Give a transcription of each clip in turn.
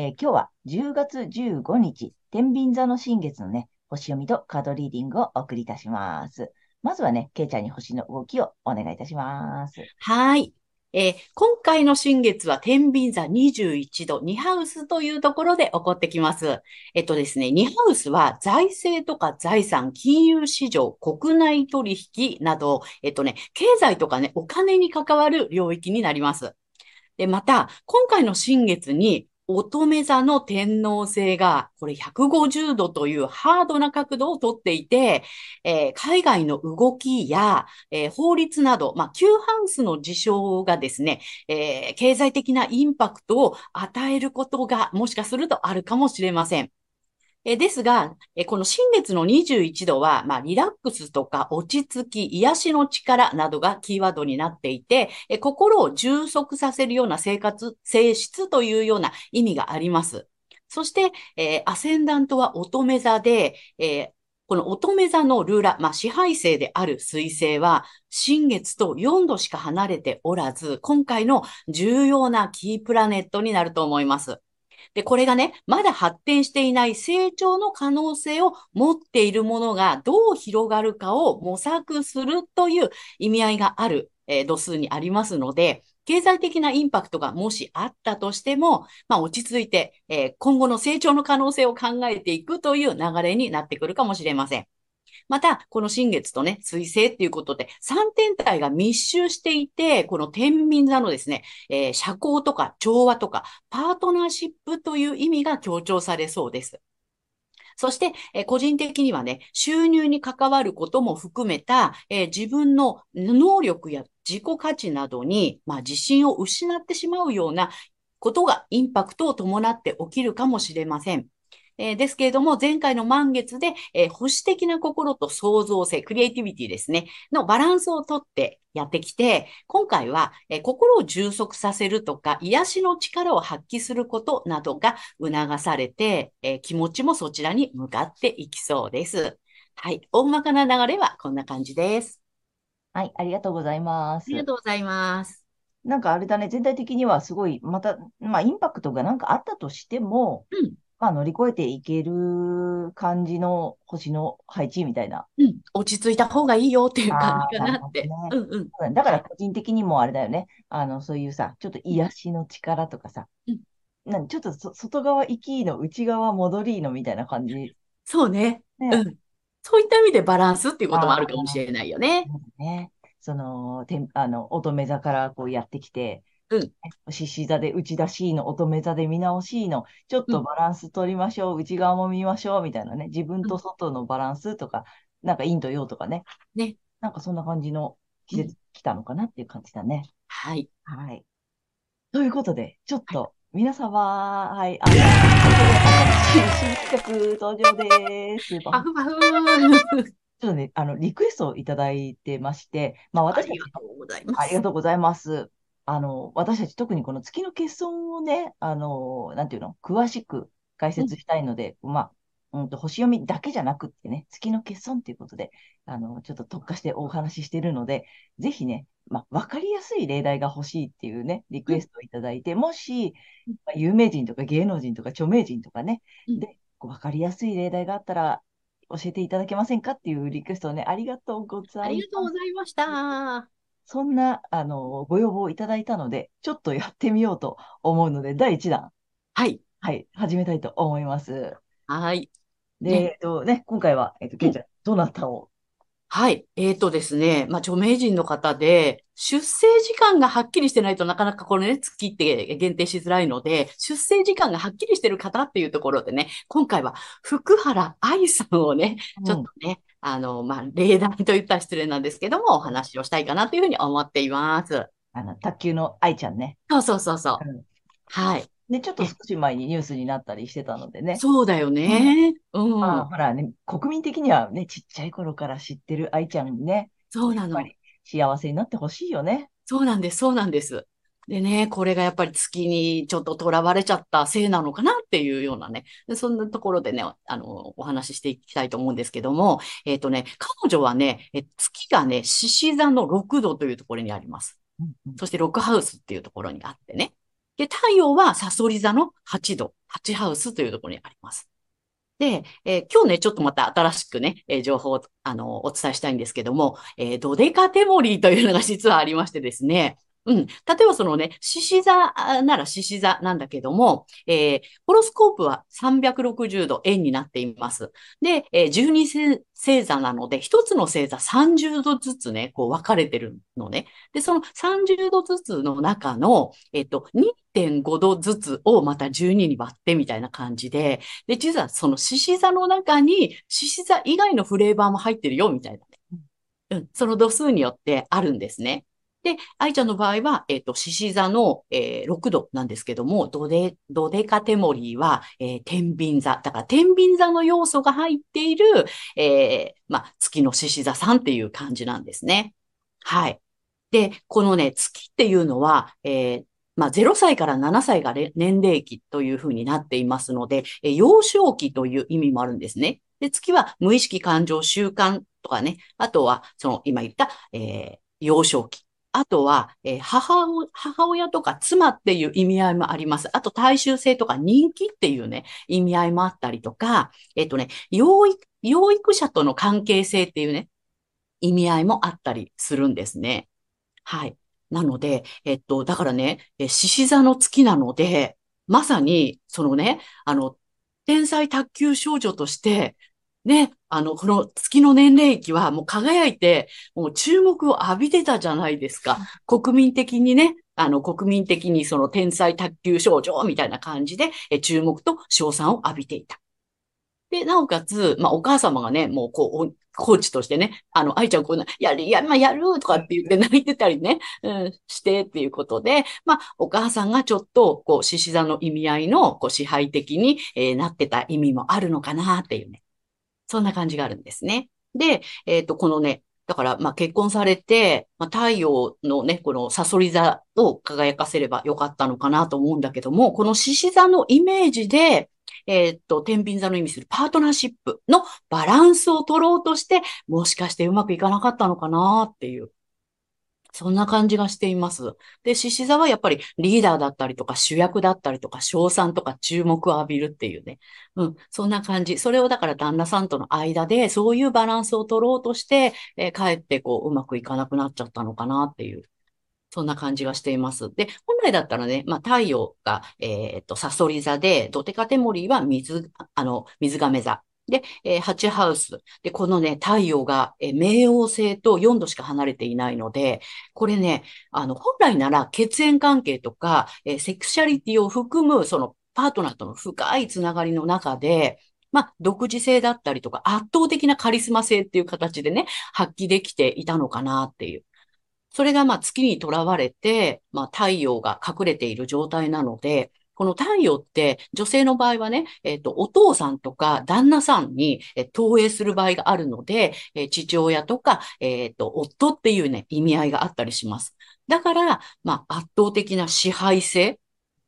えー、今日は10月15日、天秤座の新月のね、星読みとカードリーディングをお送りいたします。まずはね、ケイちゃんに星の動きをお願いいたします。はい。えー、今回の新月は天秤座21度、2ハウスというところで起こってきます。えっとですね、2ハウスは財政とか財産、金融市場、国内取引など、えっとね、経済とかね、お金に関わる領域になります。で、また、今回の新月に乙女座の天皇星が、これ150度というハードな角度をとっていて、えー、海外の動きや、えー、法律など、まあ、旧ハウスの事象がですね、えー、経済的なインパクトを与えることがもしかするとあるかもしれません。えですが、えこの新月の21度は、まあ、リラックスとか落ち着き、癒しの力などがキーワードになっていて、え心を充足させるような生活、性質というような意味があります。そして、えー、アセンダントは乙女座で、えー、この乙女座のルーラ、まあ、支配性である水星は、新月と4度しか離れておらず、今回の重要なキープラネットになると思います。で、これがね、まだ発展していない成長の可能性を持っているものがどう広がるかを模索するという意味合いがある、えー、度数にありますので、経済的なインパクトがもしあったとしても、まあ、落ち着いて、えー、今後の成長の可能性を考えていくという流れになってくるかもしれません。また、この新月とね、水星っていうことで、3天体が密集していて、この天秤座のですね、えー、社交とか調和とか、パートナーシップという意味が強調されそうです。そして、え、個人的にはね、収入に関わることも含めた、えー、自分の能力や自己価値などに、まあ、自信を失ってしまうようなことがインパクトを伴って起きるかもしれません。えー、ですけれども、前回の満月で、えー、保守的な心と創造性、クリエイティビティですね、のバランスをとってやってきて、今回は、えー、心を充足させるとか、癒しの力を発揮することなどが促されて、え気持ちもそちらに向かっていきそうです。はい。大まかな流れはこんな感じです。はい。ありがとうございます。ありがとうございます。なんかあれだね、全体的にはすごい、また、まあ、インパクトがなんかあったとしても、うん、まあ、乗り越えていける感じの星の配置みたいな。うん、落ち着いた方がいいよっていう感じかなって。ね、うんうん。だから個人的にもあれだよね。あの、そういうさ、ちょっと癒しの力とかさ、うん、なんちょっと外側行きの内側戻りのみたいな感じ。そうね。ねうん。そういった意味でバランスっていうこともあるかもしれないよね。ね。その、てあの、乙女座からこうやってきて、うん。獅子座で内出しいの、乙女座で見直しいの、ちょっとバランス取りましょう、うん、内側も見ましょう、みたいなね、自分と外のバランスとか、うん、なんか陰と陽とかね。ね。なんかそんな感じの季節来たのかなっていう感じだね。はい。はい。ということで、ちょっと、皆様、はい、あの、新曲登場です。パフパフちょっとね、あの、リクエストをいただいてまして、まあ私ありがとうございます。ありがとうございます。あの、私たち特にこの月の欠損をね、あの、なんていうの、詳しく解説したいので、うん、まあ、うんと、星読みだけじゃなくってね、月の欠損っていうことで、あの、ちょっと特化してお話ししているので、ぜひね、まあ、わかりやすい例題が欲しいっていうね、リクエストをいただいて、もし、まあ、有名人とか芸能人とか著名人とかね、で、わかりやすい例題があったら、教えていただけませんかっていうリクエストをね、ありがとうございます。ありがとうございました。そんな、あの、ご要望をいただいたので、ちょっとやってみようと思うので、第1弾。はい。はい、始めたいと思います。はい。で、ね、えっとね、今回は、えっと、けいちゃん、どなたを？はい。えーとですね。まあ、著名人の方で、出生時間がはっきりしてないとなかなかこのね、月って限定しづらいので、出生時間がはっきりしてる方っていうところでね、今回は福原愛さんをね、ちょっとね、うん、あの、まあ、例題と言ったら失礼なんですけども、お話をしたいかなというふうに思っています。あの、卓球の愛ちゃんね。そうそうそうそう。うん、はい。で、ちょっと少し前にニュースになったりしてたのでね。そうだよね。うん。まあ、ほらね、国民的にはね、ちっちゃい頃から知ってる愛ちゃんね。そうなの。幸せになってほしいよね。そうなんです、そうなんです。でね、これがやっぱり月にちょっと囚われちゃったせいなのかなっていうようなね、そんなところでね、あの、お話ししていきたいと思うんですけども、えっ、ー、とね、彼女はね、え月がね、獅子座の6度というところにあります。うんうん、そしてロックハウスっていうところにあってね。で、太陽はサソリ座の8度、8ハウスというところにあります。で、えー、今日ね、ちょっとまた新しくね、えー、情報を、あの、お伝えしたいんですけども、えー、ドデカテモリーというのが実はありましてですね、うん。例えばそのね、獅子座なら獅子座なんだけども、えー、ホロスコープは360度円になっています。で、えー、12星座なので、一つの星座30度ずつね、こう分かれてるのね。で、その30度ずつの中の、えっ、と、2.5度ずつをまた12に割ってみたいな感じで、で、実はその獅子座の中に獅子座以外のフレーバーも入ってるよ、みたいな。うん、その度数によってあるんですね。で、愛ちゃんの場合は、えっ、ー、と、獅子座の、えー、6度なんですけども、ドデ、ドデカテモリーは、えー、天秤座。だから、天秤座の要素が入っている、えー、まあ、月の獅子座さんっていう感じなんですね。はい。で、このね、月っていうのは、えー、まあ、0歳から7歳が年齢期というふうになっていますので、え、幼少期という意味もあるんですね。で、月は無意識感情習慣とかね、あとは、その今言った、えー、幼少期。あとは、えー、母母親とか妻っていう意味合いもあります。あと、大衆性とか人気っていうね、意味合いもあったりとか、えっ、ー、とね、養育、養育者との関係性っていうね、意味合いもあったりするんですね。はい。なので、えっと、だからね、獅子座の月なので、まさに、そのね、あの、天才卓球少女として、ね、あの、この月の年齢期はもう輝いて、もう注目を浴びてたじゃないですか。国民的にね、あの、国民的にその天才卓球少女みたいな感じで、え注目と賞賛を浴びていた。で、なおかつ、まあ、お母様がね、もう、こう、コーチとしてね、あの、愛ちゃんこうな、やる、や、まあ、やるとかって言って泣いてたりね、うん、してっていうことで、まあ、お母さんがちょっと、こう、獅子座の意味合いの、こう、支配的に、えー、なってた意味もあるのかなっていうね。そんな感じがあるんですね。で、えっ、ー、と、このね、だから、まあ、結婚されて、まあ、太陽のね、このサソリ座を輝かせればよかったのかなと思うんだけども、この獅子座のイメージで、えっ、と、天秤座の意味するパートナーシップのバランスを取ろうとして、もしかしてうまくいかなかったのかなっていう。そんな感じがしています。で、獅子座はやっぱりリーダーだったりとか主役だったりとか賞賛とか注目を浴びるっていうね。うん、そんな感じ。それをだから旦那さんとの間でそういうバランスを取ろうとして、えー、かえってこううまくいかなくなっちゃったのかなっていう。そんな感じがしています。で、本来だったらね、まあ、太陽が、えっ、と、サソリ座で、ドテカテモリーは水、あの、水亀座。で、えー、8ハウス。で、このね、太陽が、えー、冥王星と4度しか離れていないので、これね、あの、本来なら血縁関係とか、えー、セクシャリティを含む、その、パートナーとの深いつながりの中で、まあ、独自性だったりとか、圧倒的なカリスマ性っていう形でね、発揮できていたのかなっていう。それが、まあ、月にとらわれて、まあ、太陽が隠れている状態なので、この太陽って女性の場合はね、えっ、ー、と、お父さんとか旦那さんに、え、投影する場合があるので、えー、父親とか、えっ、と、夫っていうね、意味合いがあったりします。だから、まあ、圧倒的な支配性っ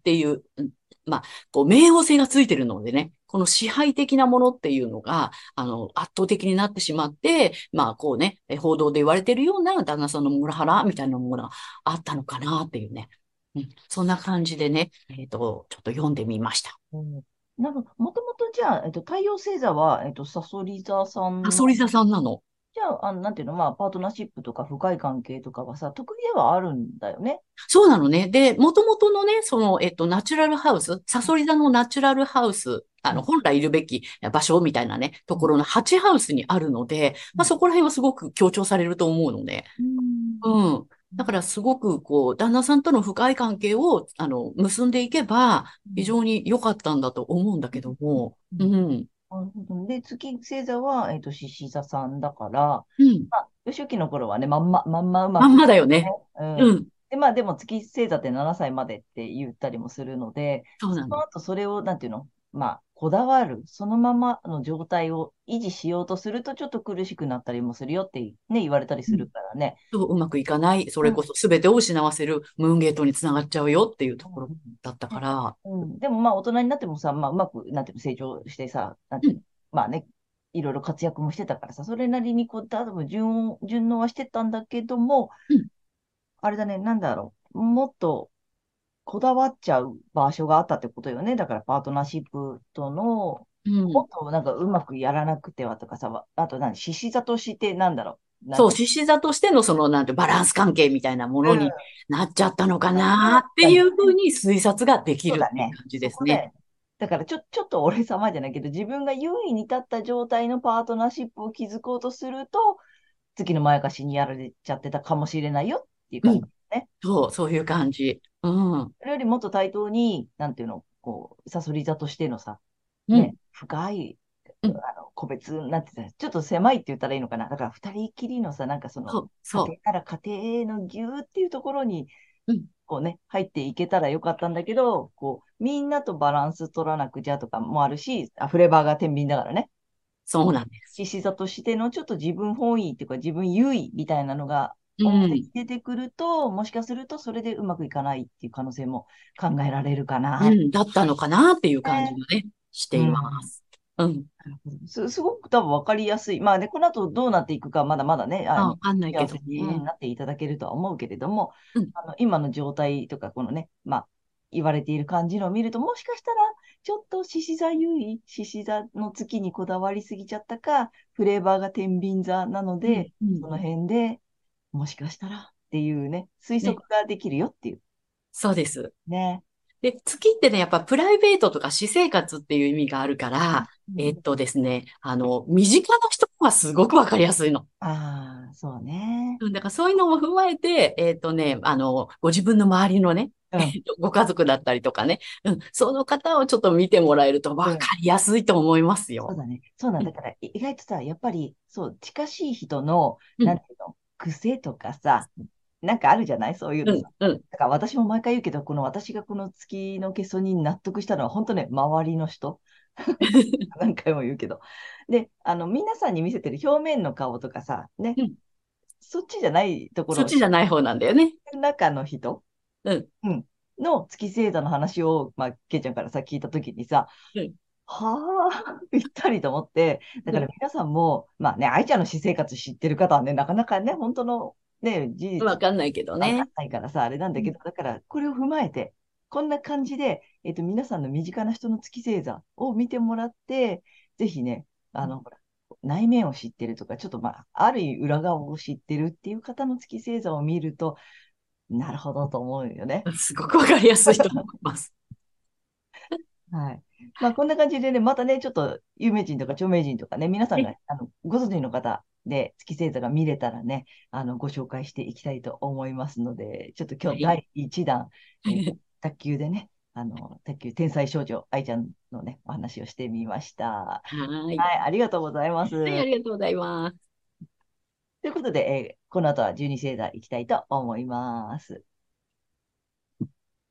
ていう、まあ、こう、冥王星がついてるのでね、この支配的なものっていうのが、あの、圧倒的になってしまって、まあ、こうね、報道で言われてるような旦那さんのモラハラみたいなものがあったのかなっていうね。うん、そんな感じでね、えっ、ー、と、ちょっと読んでみました。うん、なんか、もともとじゃあ、えっ、ー、と、太陽星座は、えっ、ー、と、サソリ座さん。サソリ座さんなの？じじゃあ、あの、なんていうの、まあ、パートナーシップとか深い関係とかはさ、得意ではあるんだよね。そうなのね。で、元々のね、その、えっと、ナチュラルハウス、サソリ座のナチュラルハウス、あの、本来いるべき場所みたいなね、ところの8ハウスにあるので、まあ、そこら辺はすごく強調されると思うので。うん。だからすごくこう、旦那さんとの深い関係を、あの、結んでいけば、非常に良かったんだと思うんだけども、うん。なるほど。で、月星座は、えっと、獅子座さんだから、うん。まあ、初期の頃はね、まんま、まんまうままんくまだよね。うんうん。で、まあでも月星座って7歳までって言ったりもするので、そそうなの。の後それを、なんていうの、まあ、こだわる、そのままの状態を維持しようとすると、ちょっと苦しくなったりもするよってね、言われたりするからね。そううまくいかない。それこそ全てを失わせるムーンゲートにつながっちゃうよっていうところだったから。うん、でもまあ大人になってもさ、まあうまく、なんていうの、成長してさ、なんていうの、まあね、いろいろ活躍もしてたからさ、それなりにこう、多分順応、順応はしてたんだけども、うんあれだね、なんだろう、もっとこだわっちゃう場所があったってことよね。だからパートナーシップとの、うん。もっとなんかうまくやらなくてはとかさ、あと何、獅子座としてなんだろう？そう、獅子座としてのその、なんて、バランス関係みたいなものになっちゃったのかなっていうふうに推察ができる感じですね。だよだからちょ、ちょっと俺様じゃないけど、自分が優位に立った状態のパートナーシップを築こうとすると、月のまやかしにやられちゃってたかもしれないよっていう感じね。そう、そういう感じ。うん。それよりもっと対等に、なんていうの、こう、サソリ座としてのさ、うんね、深い、うんあの、個別なんて言ったら、ちょっと狭いって言ったらいいのかな。だから二人きりのさ、なんかその、そう、そう家。庭から家庭のぎゅーっていうところにうん、こうね、入っていけたらよかったんだけど、こう、みんなとバランス取らなくちゃとかもあるし、あフレーバーが天秤だからね。そうなんです。獅子座としてのちょっと自分本位っていうか自分優位みたいなのが出てくると、もしかするとそれでうまくいかないっていう可能性も考えられるかな。うん、だったのかなっていう感じがね、しています。うん。すすごく多分分かりやすい。まあね、この後どうなっていくかまだまだね、あのあんないけどうんね。なっていただけるとは思うけれども、うんあの今の状態とか、このね、まあ、言われている感じのを見ると、もしかしたら、ちょっと獅子座優位、獅子座の月にこだわりすぎちゃったか、フレーバーが天秤座なので、うんその辺でもしかしたらっていうね、推測ができるよっていうそうです。ね。で、月ってね、やっぱプライベートとか私生活っていう意味があるから、うんえっとですね、あの、身近な人はすごくわかりやすいの。ああ、そうね。うんだからそういうのも踏まえて、えっとね、あの、ご自分の周りのね、うんえっとご家族だったりとかね、うん、その方をちょっと見てもらえるとわかりやすいと思いますよ。そうだね。そうなんだから、い意外とさ、やっぱり、そう、近しい人の、うんなんていうの、癖とかさ、なんかあるじゃない？そういううんのさ。、うん、だから私も毎回言うけど、この私がこの月の欠損に納得したのは、本当ね、周りの人。何回も言うけど。で、あの、皆さんに見せてる表面の顔とかさ、ね、うん。そっちじゃないところ。そっちじゃない方なんだよね。中の人、うん。の月星座の話を、まあ、けいちゃんからさ、聞いたときにさ、うんはあ、ぴったりと思って、だから皆さんも、まあね、愛ちゃんの私生活知ってる方はね、なかなかね、本当のね、事実わかんないけどねわかん。ないからさ、あれなんだけど、だから、これを踏まえて、こんな感じで、えっと、皆さんの身近な人の月星座を見てもらって、ぜひね、あの、ほら、内面を知ってるとか、ちょっとまあ、ある意味裏側を知ってるっていう方の月星座を見ると、なるほどと思うよね。すごくわかりやすいと思います。はい。まあ、こんな感じでね、またね、ちょっと有名人とか著名人とかね、皆さんが、あの、ご存知の方で月星座が見れたらね、あの、ご紹介していきたいと思いますので、ちょっと今日は第1弾、えー卓球でね、あの、卓球天才少女愛ちゃんのね、お話をしてみました。はい。はい、ありがとうございます。はい、ありがとうございます。ということで、えーこの後は12星座いきたいと思います。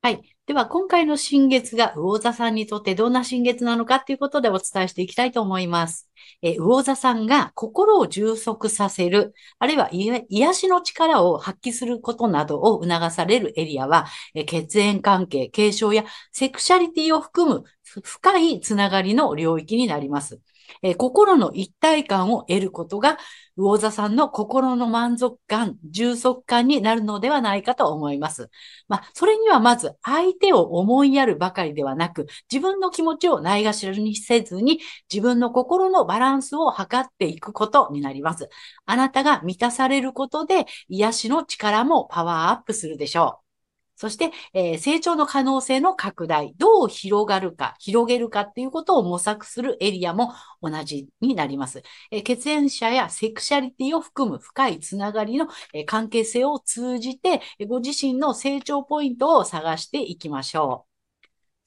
はい。では、今回の新月が魚座さんにとってどんな新月なのかということでお伝えしていきたいと思います。え魚座さんが心を充足させる、あるいは癒しの力を発揮することなどを促されるエリアは、え血縁関係、継承やセクシャリティを含む深いつながりの領域になります。えー心の一体感を得ることが、魚座さんの心の満足感、充足感になるのではないかと思います。まあ、それにはまず相手を思いやるばかりではなく、自分の気持ちをないがしろにせずに、自分の心のバランスを図っていくことになります。あなたが満たされることで、癒しの力もパワーアップするでしょう。そして、えー成長の可能性の拡大、どう広がるか、広げるかっていうことを模索するエリアも同じになります。えー血縁者やセクシャリティを含む深いつながりの、え関係性を通じて、ご自身の成長ポイントを探していきましょう。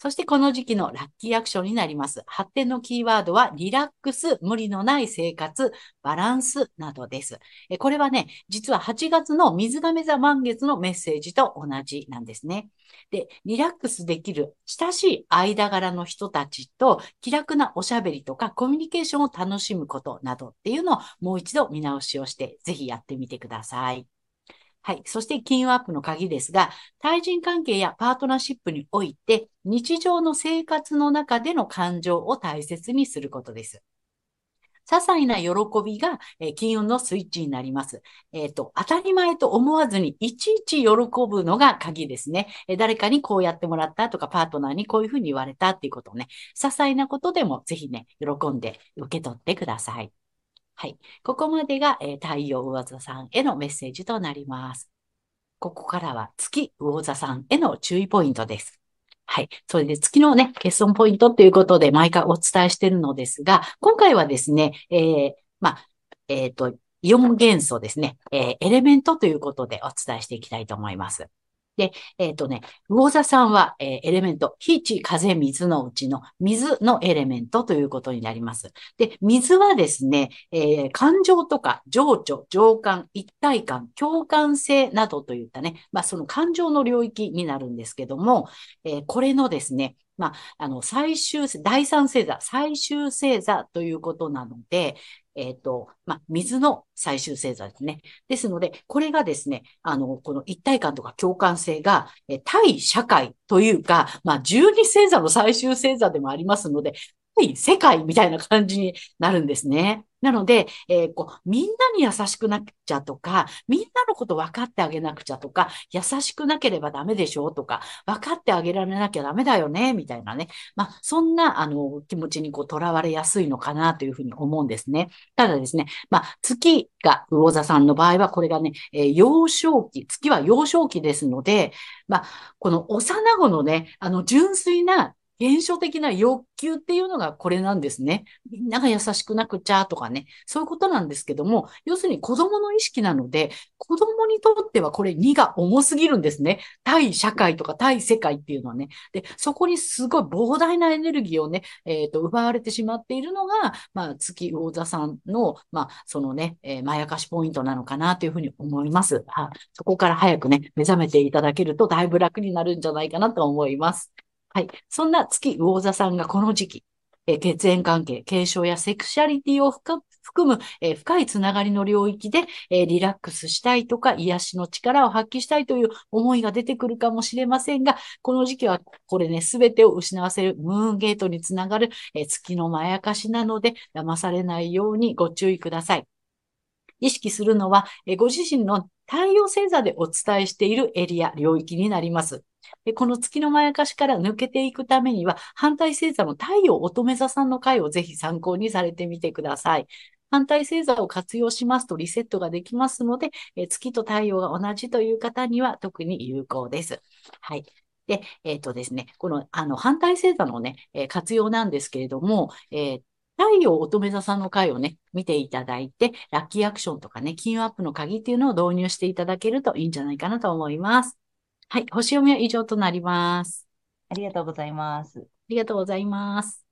そしてこの時期のラッキーアクションになります。発展のキーワードはリラックス、無理のない生活、バランスなどです。えこれはね、実は8月の水亀座満月のメッセージと同じなんですね。で、リラックスできる親しい間柄の人たちと気楽なおしゃべりとかコミュニケーションを楽しむことなどっていうのをもう一度見直しをして、ぜひやってみてください。はい。そして金運アップの鍵ですが、対人関係やパートナーシップにおいて、日常の生活の中での感情を大切にすることです。些細な喜びが、え金運のスイッチになります。えっ、と、当たり前と思わずにいちいち喜ぶのが鍵ですね。え誰かにこうやってもらったとか、パートナーにこういうふうに言われたっていうことをね、些細なことでもぜひね、喜んで受け取ってください。はい。ここまでが、えー太陽魚座さんへのメッセージとなります。ここからは月魚座さんへの注意ポイントです。はい。それで月のね、欠損ポイントということで毎回お伝えしているのですが、今回はですね、えーまあ、えっ、と、イオン元素ですね、えーエレメントということでお伝えしていきたいと思います。で、えっ、とね、魚座さんは、えーエレメント、火、地、風、水のうちの水のエレメントということになります。で、水はですね、えー感情とか情緒、情感、一体感、共感性などといったね、まあその感情の領域になるんですけども、えーこれのですね、まあ、あの、最終、第三星座、最終星座ということなので、えっ、と、まあ、水の最終星座ですね。ですので、これがですね、あの、この一体感とか共感性が、え対社会というか、まあ、十二星座の最終星座でもありますので、対世界みたいな感じになるんですね。なので、えーこう、みんなに優しくなくちゃとか、みんなのこと分かってあげなくちゃとか、優しくなければダメでしょうとか、分かってあげられなきゃダメだよね、みたいなね。まあ、そんな、あの、気持ちにこう、囚われやすいのかなというふうに思うんですね。ただですね、まあ、月が魚座さんの場合は、これがね、えー幼少期、月は幼少期ですので、まあ、この幼子のね、あの、純粋な、原初的な欲求っていうのがこれなんですね。みんなが優しくなくちゃとかね。そういうことなんですけども、要するに子供の意識なので、子供にとってはこれ2が重すぎるんですね。対社会とか対世界っていうのはね。で、そこにすごい膨大なエネルギーをね、えっ、と、奪われてしまっているのが、まあ、月魚座さんの、まあ、そのね、えーまやかしポイントなのかなというふうに思います。はそこから早くね、目覚めていただけるとだいぶ楽になるんじゃないかなと思います。はい。そんな月魚座さんがこの時期、え血縁関係、継承やセクシャリティを含む、え深いつながりの領域で、えリラックスしたいとか、癒しの力を発揮したいという思いが出てくるかもしれませんが、この時期はこれね、すべてを失わせるムーンゲートにつながる、え月のまやかしなので、騙されないようにご注意ください。意識するのは、ご自身の太陽星座でお伝えしているエリア、領域になります。この月のまやかしから抜けていくためには、反対星座の太陽乙女座さんの回をぜひ参考にされてみてください。反対星座を活用しますとリセットができますので、え月と太陽が同じという方には特に有効です。はい。で、えっ、とですね、この、あの、反対星座のね、え活用なんですけれども、えー太陽乙女座さんの回をね、見ていただいて、ラッキーアクションとかね、金運アップの鍵っていうのを導入していただけるといいんじゃないかなと思います。はい。星読みは以上となります。ありがとうございます。ありがとうございます。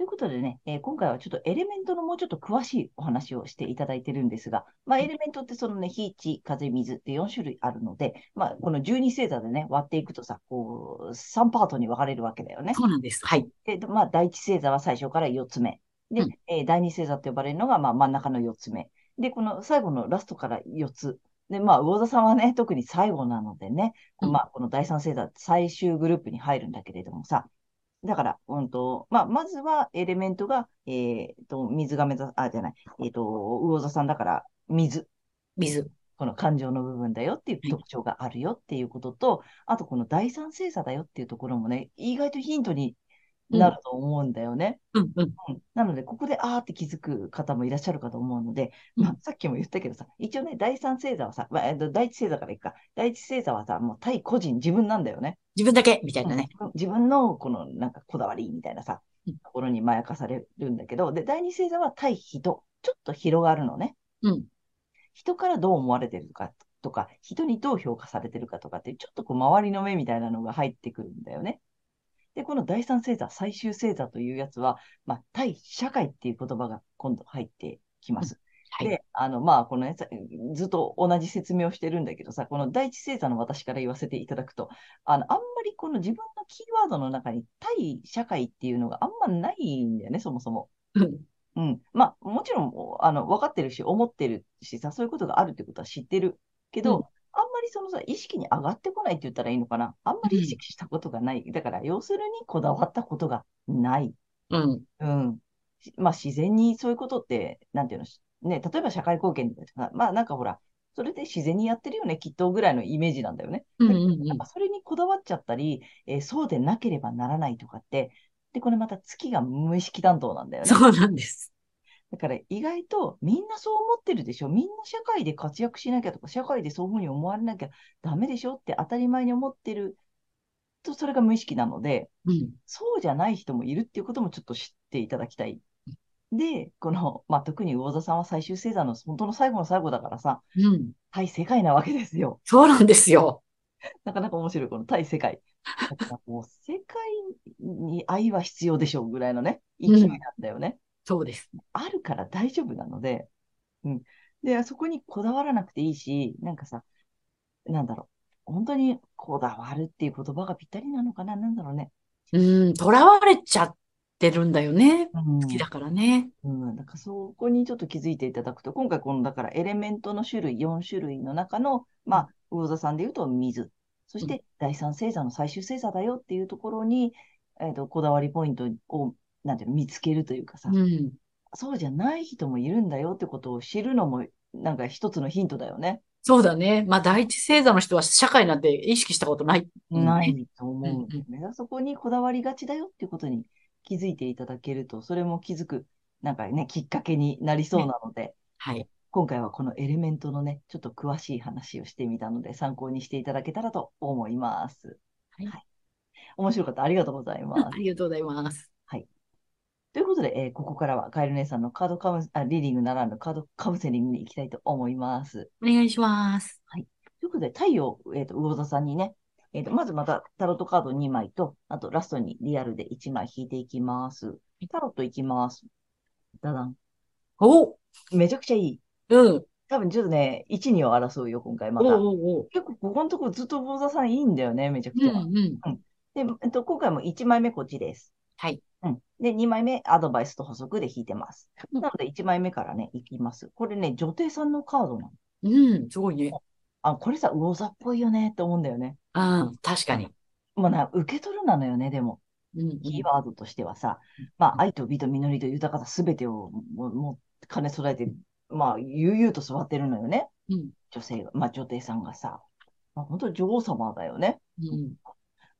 ということでね、えー今回はちょっとエレメントのもうちょっと詳しいお話をしていただいてるんですが、まあ、エレメントってそのね、火、地、風、水って4種類あるので、まあ、この12星座でね、割っていくとさ、こう、3パートに分かれるわけだよね。そうなんです。はい。で、まあ、第一星座は最初から4つ目。で、うんえー第二星座と呼ばれるのが、まあ、真ん中の4つ目。で、この最後のラストから4つ。で、まあ、魚座さんはね、特に最後なのでね、うんまあ、この第三星座、最終グループに入るんだけれどもさ、だから、うんと、まあ、まずはエレメントが、えっと、水亀座、あ、じゃない、えっと、魚座さんだから、水。水。この感情の部分だよっていう特徴があるよっていうことと、あとこの第三星座だよっていうところもね、意外とヒントになると思うんだよね。うん、うん。うんなので、ここであーって気づく方もいらっしゃるかと思うので、うんまあ、さっきも言ったけどさ、一応ね、第三星座はさ、まあ、えっと第一星座からいくか、第一星座はさ、もう対個人、自分なんだよね。自分だけ？みたいなね。うん自分のこのなんかこだわりみたいなさうん、ところにまやかされるんだけど、で、第二星座は対人、ちょっと広がるのね。うん。人からどう思われてるかとか、人にどう評価されてるかとかって、ちょっとこう周りの目みたいなのが入ってくるんだよね。で、この第三星座、最終星座というやつは、まあ、対社会っていう言葉が今度入ってきます。はい。で、あの、まあ、このね、さずっと同じ説明をしてるんだけどさ、この第一星座の私から言わせていただくと、あの、あんまりこの自分のキーワードの中に対社会っていうのがあんまないんだよね、そもそも。うん。うん。まあ、もちろん、あの、分かってるし、思ってるしさ、そういうことがあるってことは知ってるけど、うんまりそのさ、意識に上がってこないって言ったらいいのかな。あんまり意識したことがない。だから、要するにこだわったことがない。うん。うん。しまあ、自然にそういうことって、なんていうの、しね、例えば社会貢献とか、まあ、なんかほら、それで自然にやってるよね、きっとぐらいのイメージなんだよね。うん。うん。やっぱそれにこだわっちゃったり、えーそうでなければならないとかって、で、これまた月が無意識担当なんだよね。そうなんです。だから意外とみんなそう思ってるでしょみんな社会で活躍しなきゃとか、社会でそういうふうに思われなきゃダメでしょって当たり前に思ってると、それが無意識なので、うん。そうじゃない人もいるっていうこともちょっと知っていただきたい。で、この、まあ、特に魚座さんは最終星座の本当の最後の最後だからさ、うん。対世界なわけですよ。そうなんですよ。なかなか面白い、この対世界。だからもう世界に愛は必要でしょうぐらいのね、勢いなんだよね。そうです。あるから大丈夫なので、うん。で、そこにこだわらなくていいし、なんかさ、なんだろう。本当にこだわるっていう言葉がぴったりなのかな？なんだろうね。うん。囚われちゃってるんだよね。うん好きだからね。うん。だからそこにちょっと気づいていただくと、今回この、だからエレメントの種類、4種類の中の、まあ、魚座さんで言うと水。そして第三星座の最終星座だよっていうところに、えっと、こだわりポイントを、なんていうの、見つけるというかさ、うん。そうじゃない人もいるんだよってことを知るのも、なんか一つのヒントだよね。そうだね。まあ、第一星座の人は社会なんて意識したことない。ないと思うんだようんね。そこにこだわりがちだよっていうことに気づいていただけると、それも気づく、なんかね、きっかけになりそうなので、はい。今回はこのエレメントのね、ちょっと詳しい話をしてみたので、参考にしていただけたらと思います。はい面白かった。ありがとうございます あ。りがとうございます。ということで、えーここからはカエル姉さんのカードカウンあ、リーディングならぬカードカウンセリングに行きたいと思います。お願いします。ということで、太陽、えっ、と、魚座さんにね、えっ、と、まずまたタロットカード2枚と、あとラストにリアルで1枚引いていきます。タロットいきます。ダダン。おめちゃくちゃいい。うん。多分ちょっとね、1、2を争うよ、今回まおた。うおうおう。結構ここのところずっと魚座さんいいんだよね、めちゃくうちゃ。んうん。で、えっと、今回も1枚目こっちです。はい。うん。で、2枚目アドバイスと補足で引いてます。うんなので1枚目からね、いきます。これね、女帝さんのカードなの。うん。すごいね。あ、これさ、魚座っぽいよねって思うんだよね。うん。確かに。まあな、受け取るなのよね、でも。うんうん。キーワードとしてはさ、まあ、愛と美と実りと豊かさすべてをもも兼ね備えて、まあ、悠々と座ってるのよね。うん。女性が、まあ、女帝さんがさ。まあ、本当に女王様だよね。うん。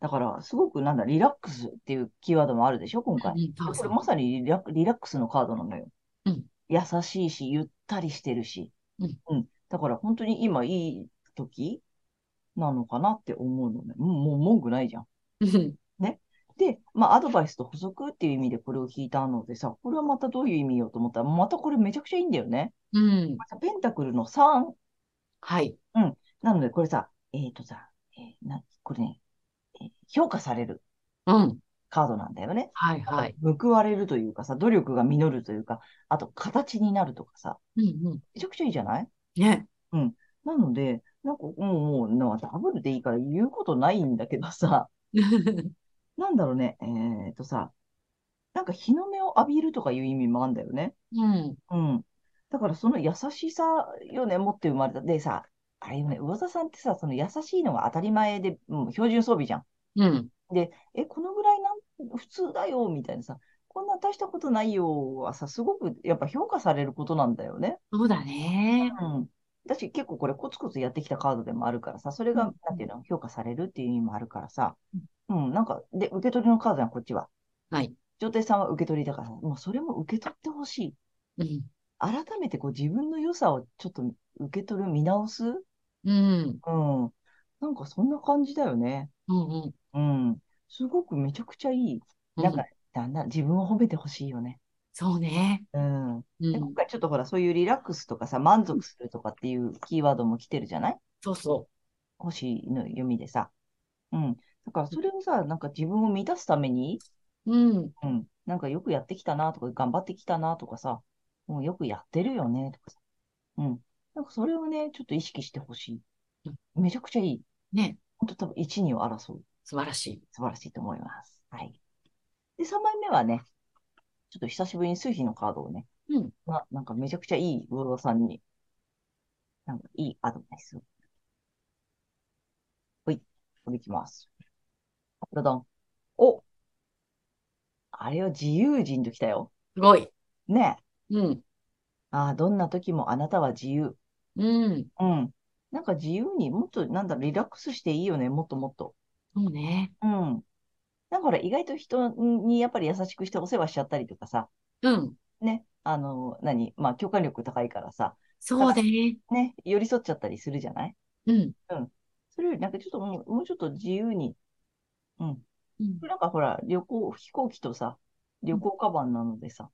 だから、すごくなんだ、リラックスっていうキーワードもあるでしょ、今回。うんこれまさにリラリラックスのカードなのよ。うん優しいし、ゆったりしてるし。うんだから本当に今いい時なのかなって思うのね。もう文句ないじゃん。うん。で、まあ、アドバイスと補足っていう意味でこれを引いたのでさ、これはまたどういう意味よと思ったら、またこれめちゃくちゃいいんだよね。うん。ペンタクルの3。はい。なので、これさ、えっ、とさ、えーな、これね、えー評価されるうん。カードなんだよね。はいはい。報われるというかさ、努力が実るというか、あと形になるとかさ、うんうん。めちゃくちゃいいじゃない？ね。なので、なんかもう、もう、なんかダブルでいいから言うことないんだけどさ、なんだろうね、えっとさ、なんか日の目を浴びるとかいう意味もあるんだよね。うん。うん。だからその優しさよね、持って生まれた。でさ、あれよね、魚座さんってさ、その優しいのが当たり前で、うん、標準装備じゃん。うん。で、え、このぐらいなん普通だよ、みたいなさ、こんな大したことないよはさ、すごくやっぱ評価されることなんだよね。そうだね。うん。私結構これコツコツやってきたカードでもあるからさ、それが、うんなんていうの、評価されるっていう意味もあるからさ、うん、なんか、で、受け取りのカードやん、こっちは。はい。上帝さんは受け取りだからさ、もうそれも受け取ってほしい。うん。改めてこう自分の良さをちょっと受け取る、見直す？うん。うん。なんかそんな感じだよね。うん。うん。うん。すごくめちゃくちゃいい。うんなんか、だんだん自分を褒めてほしいよね。そうね。うん。うで、ん今。回ちょっとほら、そういうリラックスとかさ、満足するとかっていうキーワードも来てるじゃない？そうそ星の読みでさ。うん。だからそれをさ、なんか自分を満たすために、う。うん。うん。なんかよくやってきたなとか、頑張ってきたなとかさ、もうよくやってるよねとかさ。うん。なんかそれをね、ちょっと意識してほしい。めちゃくちゃいい。ね。本当多分1、2を争う。素晴らしい。素晴らしいと思います。はい。で、3枚目はね、ちょっと久しぶりに数比のカードをね、うん。まあ、なんかめちゃくちゃいい魚田さんに、なんかいいアドバイスを。ほい、これいきます。どどん。おあれは自由人ときたよ。すごい。ねえ。うん。ああ、どんな時もあなたは自由。うん。うん。なんか自由にもっと、なんだろう、リラックスしていいよね、もっともっと。そうね。うん。なんかほら、意外と人にやっぱり優しくしてお世話しちゃったりとかさ、うん。ね、あの、何、まあ、共感力高いからさ、そうね。ね、寄り添っちゃったりするじゃない？うん。それよりなんかちょっともう、もうちょっと自由に、うん。うん。なんかほら、旅行、飛行機とさ、旅行カバンなのでさ、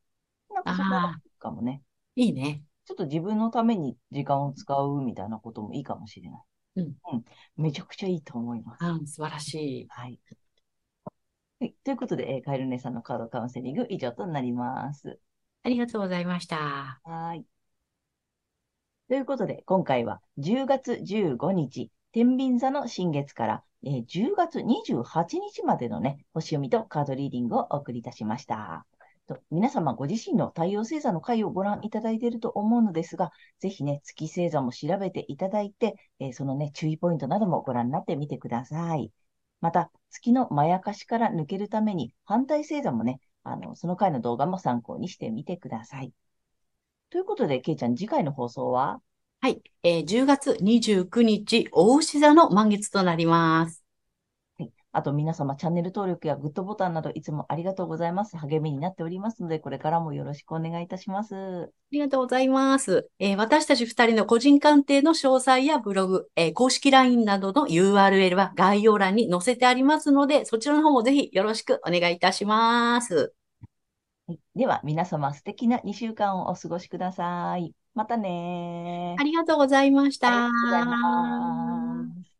なんかそこがいいかもね。いいね。ちょっと自分のために時間を使うみたいなこともいいかもしれない。うん。うん。めちゃくちゃいいと思います。うん。素晴らしい。はい。はい。ということで、えーカエル姉さんのカードカウンセリング以上となります。ありがとうございました。はーい。ということで、今回は10月15日、天秤座の新月から、えー10月28日までのね、星読みとカードリーディングをお送りいたしました。皆様ご自身の太陽星座の回をご覧いただいていると思うのですが、ぜひね、月星座も調べていただいて、えーそのね、注意ポイントなどもご覧になってみてください。また、月のまやかしから抜けるために、反対星座もね、あの、その回の動画も参考にしてみてください。ということで、けいちゃん、次回の放送は？はい。えー10月29日、大牛座の満月となります。はい。あと皆様、チャンネル登録やグッドボタンなどいつもありがとうございます。励みになっておりますので、これからもよろしくお願いいたします。ありがとうございます。えー私たち二人の個人鑑定の詳細やブログ、えー公式 LINE などの URL は概要欄に載せてありますので、そちらの方もぜひよろしくお願いいたします。はい。では、皆様、素敵な2週間をお過ごしください。またねーありがとうございました。ありがとうございます。